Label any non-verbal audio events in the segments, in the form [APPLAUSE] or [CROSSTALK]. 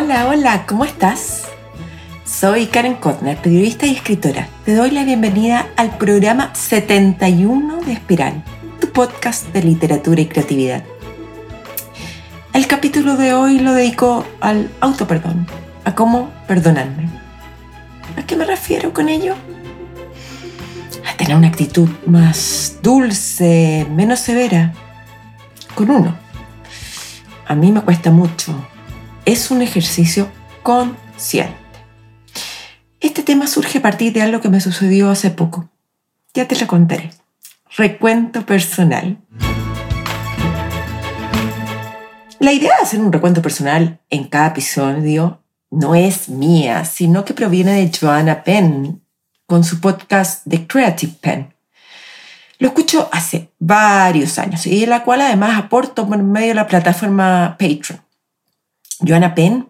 Hola, hola, ¿cómo estás? Soy Karen Kotner, periodista y escritora. Te doy la bienvenida al programa 71 de Espiral, tu podcast de literatura y creatividad. El capítulo de hoy lo dedico al autoperdón, a cómo perdonarme. ¿A qué me refiero con ello? A tener una actitud más dulce, menos severa, con uno. A mí me cuesta mucho. Es un ejercicio consciente. Este tema surge a partir de algo que me sucedió hace poco. Ya te lo contaré. Recuento personal. La idea de hacer un recuento personal en cada episodio no es mía, sino que proviene de Joanna Penn con su podcast The Creative Pen. Lo escucho hace varios años y en la cual además aporto por medio de la plataforma Patreon. Joanna Penn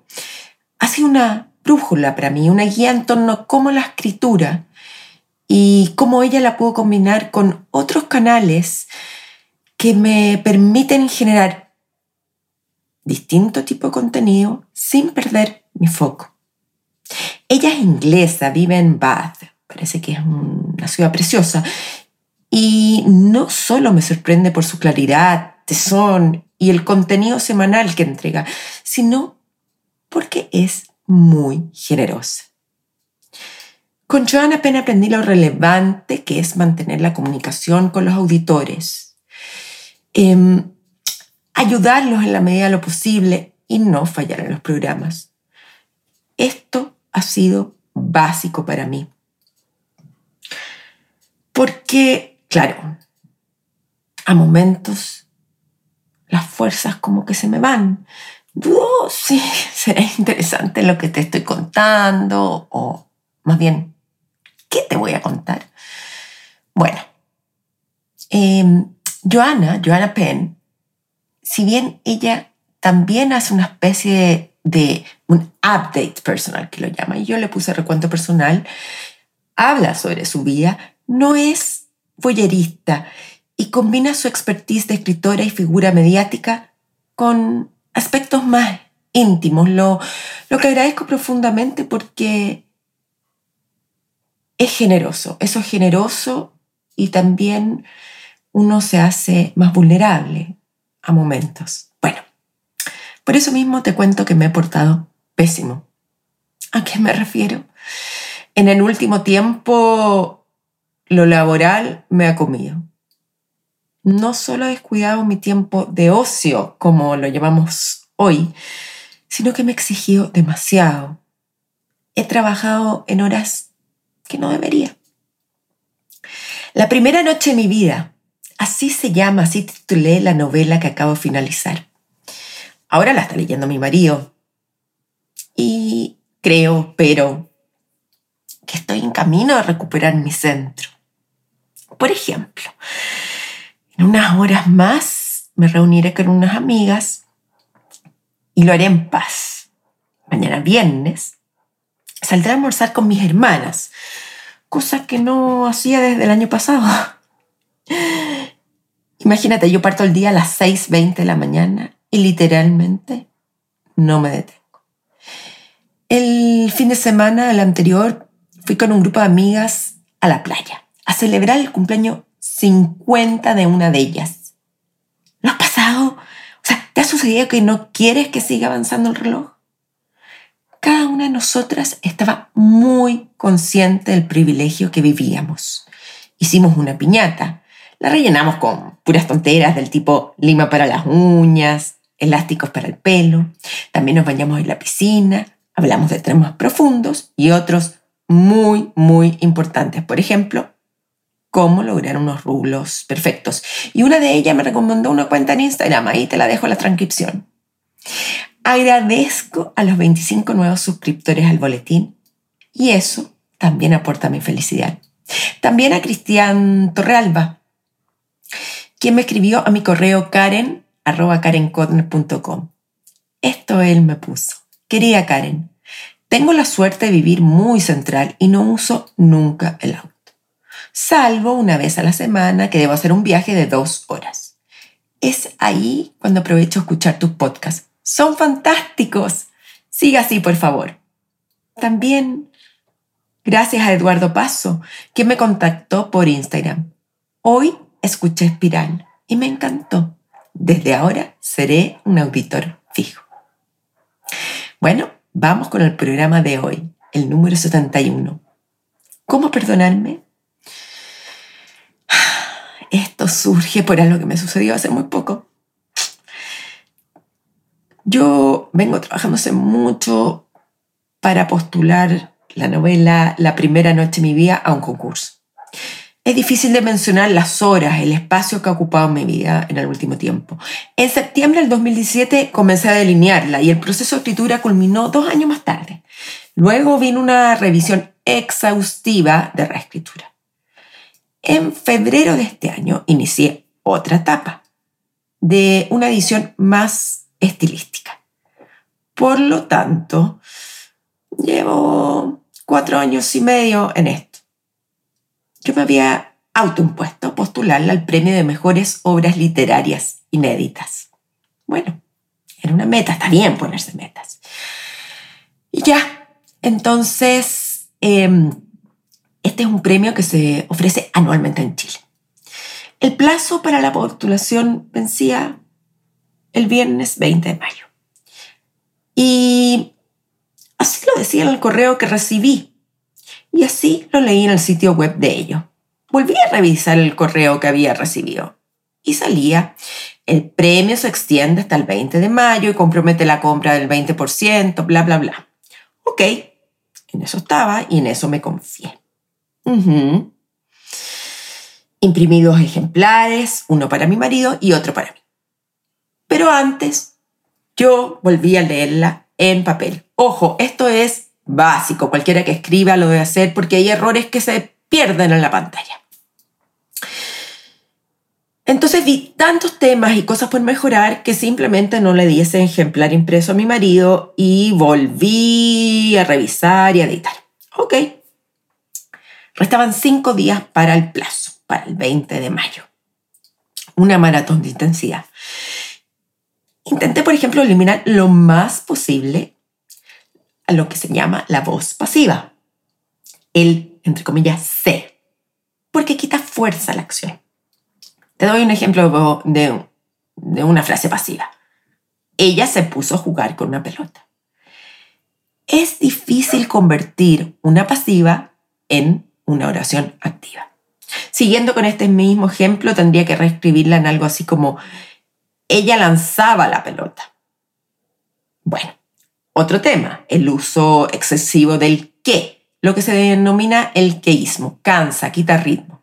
ha sido una brújula para mí, una guía en torno a cómo la escritura y cómo ella la puedo combinar con otros canales que me permiten generar distinto tipo de contenido sin perder mi foco. Ella es inglesa, vive en Bath, parece que es una ciudad preciosa, y no solo me sorprende por su claridad, tesón y el contenido semanal que entrega, sino porque es muy generosa. Con Joana apenas aprendí lo relevante que es mantener la comunicación con los auditores. Em, ayudarlos en la medida de lo posible y no fallar en los programas. Esto ha sido básico para mí. Porque, claro, a momentos las fuerzas como que se me van. Dudo si [LAUGHS] será interesante lo que te estoy contando o más bien, ¿qué te voy a contar? Bueno, eh, Joana, Joana Penn, si bien ella también hace una especie de, un update personal, que lo llama, y yo le puse recuento personal, habla sobre su vida, no es voyerista y combina su expertise de escritora y figura mediática con aspectos más íntimos, lo, lo que agradezco profundamente porque es generoso, eso es generoso y también uno se hace más vulnerable a momentos. Bueno, por eso mismo te cuento que me he portado pésimo. ¿A qué me refiero? En el último tiempo, lo laboral me ha comido. No solo he descuidado mi tiempo de ocio, como lo llamamos hoy, sino que me he exigido demasiado. He trabajado en horas que no debería. La primera noche de mi vida Así se llama, así titulé la novela que acabo de finalizar. Ahora la está leyendo mi marido. Y creo, pero, que estoy en camino a recuperar mi centro. Por ejemplo, en unas horas más me reuniré con unas amigas y lo haré en paz. Mañana viernes saldré a almorzar con mis hermanas, cosa que no hacía desde el año pasado. [LAUGHS] Imagínate, yo parto el día a las 6.20 de la mañana y literalmente no me detengo. El fin de semana, el anterior, fui con un grupo de amigas a la playa a celebrar el cumpleaños 50 de una de ellas. ¿Lo has pasado? O sea, ¿te ha sucedido que no quieres que siga avanzando el reloj? Cada una de nosotras estaba muy consciente del privilegio que vivíamos. Hicimos una piñata, la rellenamos con puras tonteras del tipo lima para las uñas, elásticos para el pelo. También nos bañamos en la piscina, hablamos de temas profundos y otros muy, muy importantes. Por ejemplo, cómo lograr unos rulos perfectos. Y una de ellas me recomendó una cuenta en Instagram, ahí te la dejo la transcripción. Agradezco a los 25 nuevos suscriptores al boletín y eso también aporta mi felicidad. También a Cristian Torrealba, quien me escribió a mi correo karen arroba Esto él me puso. Querida Karen, tengo la suerte de vivir muy central y no uso nunca el auto. Salvo una vez a la semana que debo hacer un viaje de dos horas. Es ahí cuando aprovecho a escuchar tus podcasts. Son fantásticos. Siga así, por favor. También gracias a Eduardo Paso, que me contactó por Instagram. Hoy escuché Espiral y me encantó. Desde ahora seré un auditor fijo. Bueno, vamos con el programa de hoy, el número 71. ¿Cómo perdonarme? Esto surge por algo que me sucedió hace muy poco. Yo vengo trabajando hace mucho para postular la novela La primera noche de mi vida a un concurso. Es difícil de mencionar las horas, el espacio que ha ocupado mi vida en el último tiempo. En septiembre del 2017 comencé a delinearla y el proceso de escritura culminó dos años más tarde. Luego vino una revisión exhaustiva de reescritura. En febrero de este año inicié otra etapa de una edición más estilística. Por lo tanto, llevo cuatro años y medio en esto. Yo me había autoimpuesto postularla al premio de mejores obras literarias inéditas. Bueno, era una meta, está bien ponerse metas. Y ya, entonces, em, este es un premio que se ofrece anualmente en Chile. El plazo para la postulación vencía el viernes 20 de mayo. Y así lo decía en el correo que recibí. Y así lo leí en el sitio web de ellos. Volví a revisar el correo que había recibido. Y salía, el premio se extiende hasta el 20 de mayo y compromete la compra del 20%, bla, bla, bla. Ok, en eso estaba y en eso me confié. Imprimí dos ejemplares, uno para mi marido y otro para mí. Pero antes, yo volví a leerla en papel. Ojo, esto es básico, cualquiera que escriba lo debe hacer porque hay errores que se pierden en la pantalla. Entonces vi tantos temas y cosas por mejorar que simplemente no le di ese ejemplar impreso a mi marido y volví a revisar y a editar. Ok. Restaban cinco días para el plazo, para el 20 de mayo. Una maratón de intensidad. Intenté, por ejemplo, eliminar lo más posible a lo que se llama la voz pasiva. El, entre comillas, sé, porque quita fuerza a la acción. Te doy un ejemplo de, de una frase pasiva. Ella se puso a jugar con una pelota. Es difícil convertir una pasiva en una oración activa. Siguiendo con este mismo ejemplo, tendría que reescribirla en algo así como ella lanzaba la pelota. Bueno, otro tema, el uso excesivo del qué, lo que se denomina el queísmo, cansa, quita ritmo.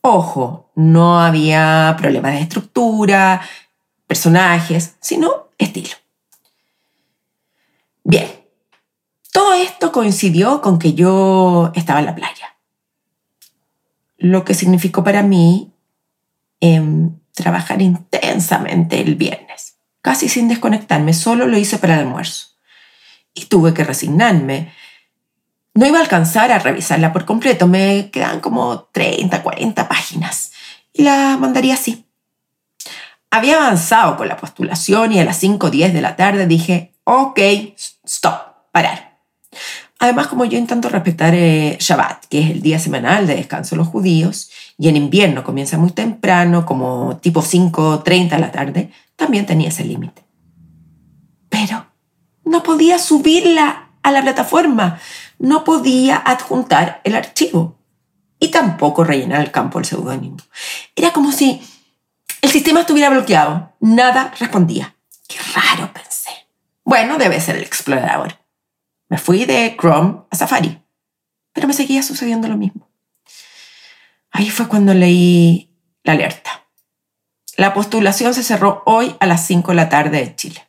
Ojo, no había problemas de estructura, personajes, sino estilo. Bien, todo esto coincidió con que yo estaba en la playa, lo que significó para mí em, trabajar intensamente el viernes, casi sin desconectarme, solo lo hice para el almuerzo. Y tuve que resignarme. No iba a alcanzar a revisarla por completo, me quedan como 30, 40 páginas y la mandaría así. Había avanzado con la postulación y a las 5 o 10 de la tarde dije, ok, stop, parar. Además, como yo intento respetar eh, Shabbat, que es el día semanal de descanso de los judíos, y en invierno comienza muy temprano, como tipo 5.30 de la tarde, también tenía ese límite. Pero no podía subirla a la plataforma, no podía adjuntar el archivo y tampoco rellenar el campo del seudónimo. Era como si el sistema estuviera bloqueado, nada respondía. Qué raro, pensé. Bueno, debe ser el explorador. Me fui de Chrome a Safari, pero me seguía sucediendo lo mismo. Ahí fue cuando leí la alerta. La postulación se cerró hoy a las 5 de la tarde de Chile.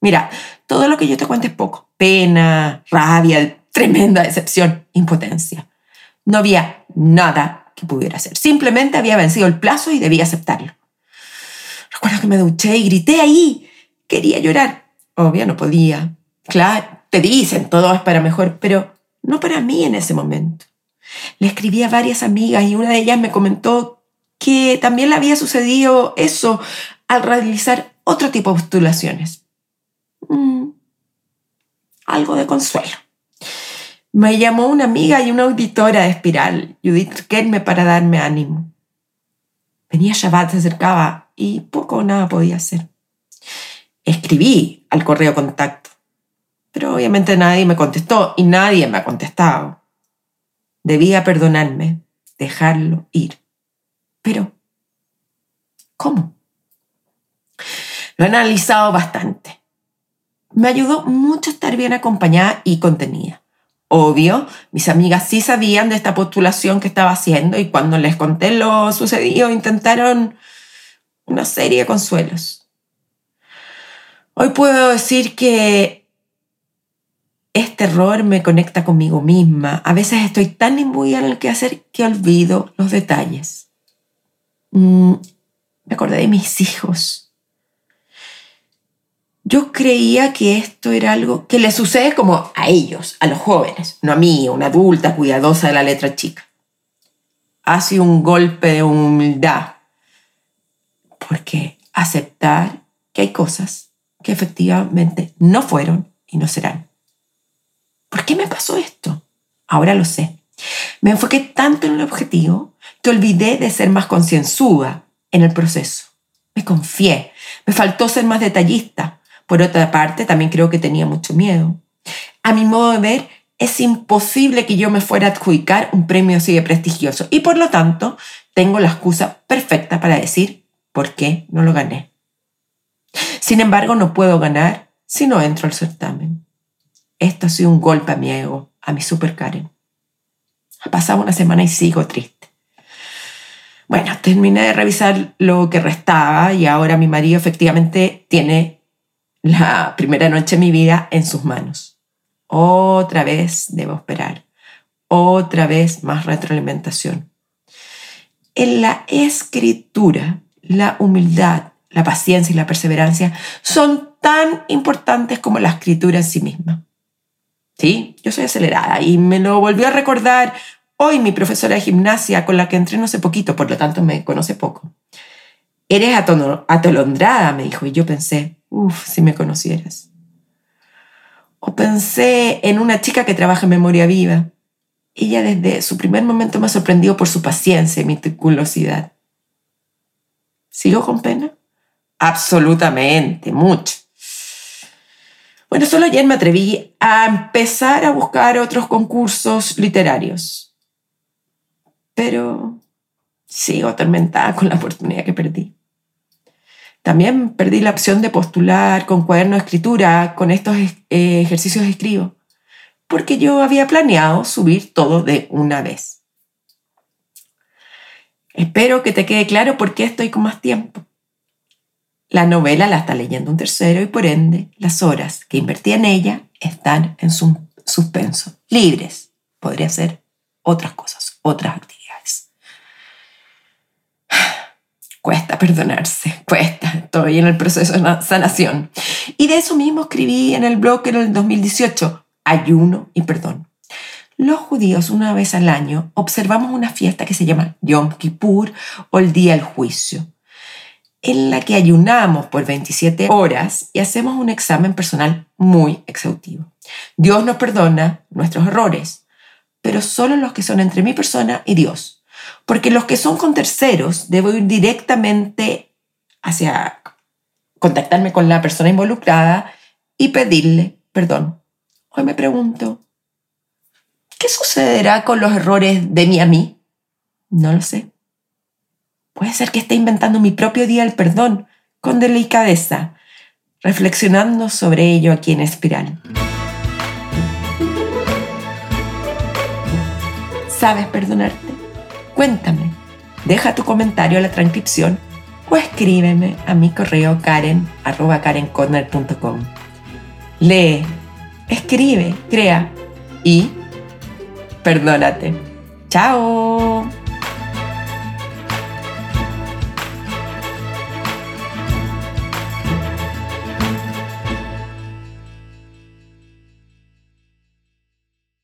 Mira, todo lo que yo te cuente es poco. Pena, rabia, tremenda decepción, impotencia. No había nada que pudiera hacer. Simplemente había vencido el plazo y debía aceptarlo. Recuerdo que me duché y grité ahí. Quería llorar. Obvio, no podía. Claro, te dicen, todo es para mejor, pero no para mí en ese momento. Le escribí a varias amigas y una de ellas me comentó que también le había sucedido eso al realizar otro tipo de postulaciones. Mm, algo de consuelo. Me llamó una amiga y una auditora de Espiral, Judith Kerme, para darme ánimo. Venía Shabbat, se acercaba y poco o nada podía hacer. Escribí al correo contacto, pero obviamente nadie me contestó y nadie me ha contestado. Debía perdonarme, dejarlo ir. Pero, ¿cómo? Lo he analizado bastante. Me ayudó mucho estar bien acompañada y contenida. Obvio, mis amigas sí sabían de esta postulación que estaba haciendo y cuando les conté lo sucedido intentaron una serie de consuelos. Hoy puedo decir que este error me conecta conmigo misma. A veces estoy tan imbuida en el que hacer que olvido los detalles. Mm, me acordé de mis hijos yo creía que esto era algo que le sucede como a ellos, a los jóvenes, no a mí, una adulta cuidadosa de la letra chica. Ha sido un golpe de humildad, porque aceptar que hay cosas que efectivamente no fueron y no serán. ¿Por qué me pasó esto? Ahora lo sé. Me enfoqué tanto en el objetivo que olvidé de ser más concienzuda en el proceso. Me confié, me faltó ser más detallista, por otra parte, también creo que tenía mucho miedo. A mi modo de ver, es imposible que yo me fuera a adjudicar un premio así de prestigioso y por lo tanto tengo la excusa perfecta para decir por qué no lo gané. Sin embargo, no puedo ganar si no entro al certamen. Esto ha sido un golpe a mi ego, a mi super Karen. Ha pasado una semana y sigo triste. Bueno, terminé de revisar lo que restaba y ahora mi marido efectivamente tiene la primera noche de mi vida en sus manos. Otra vez debo esperar. Otra vez más retroalimentación. En la escritura, la humildad, la paciencia y la perseverancia son tan importantes como la escritura en sí misma. Sí, yo soy acelerada y me lo volvió a recordar hoy mi profesora de gimnasia con la que entreno hace poquito, por lo tanto me conoce poco. Eres atolondrada, me dijo, y yo pensé, Uf, si me conocieras. O pensé en una chica que trabaja en memoria viva. Ella desde su primer momento me ha sorprendido por su paciencia y meticulosidad. ¿Sigo con pena? Absolutamente, mucho. Bueno, solo ayer me atreví a empezar a buscar otros concursos literarios. Pero sigo atormentada con la oportunidad que perdí. También perdí la opción de postular con cuaderno de escritura, con estos eh, ejercicios de escribo, porque yo había planeado subir todo de una vez. Espero que te quede claro por qué estoy con más tiempo. La novela la está leyendo un tercero y por ende las horas que invertí en ella están en su suspenso, libres. Podría ser otras cosas, otras actividades. [SIGHS] Cuesta perdonarse, cuesta, estoy en el proceso de sanación. Y de eso mismo escribí en el blog en el 2018, Ayuno y Perdón. Los judíos una vez al año observamos una fiesta que se llama Yom Kippur o el Día del Juicio, en la que ayunamos por 27 horas y hacemos un examen personal muy exhaustivo. Dios nos perdona nuestros errores, pero solo los que son entre mi persona y Dios porque los que son con terceros, debo ir directamente hacia contactarme con la persona involucrada y pedirle perdón. Hoy me pregunto, ¿qué sucederá con los errores de mí a mí? No lo sé. Puede ser que esté inventando mi propio día del perdón con delicadeza, reflexionando sobre ello aquí en Espiral. ¿Sabes perdonarte? Cuéntame, deja tu comentario a la transcripción o escríbeme a mi correo karen Lee, escribe, crea y perdónate. ¡Chao!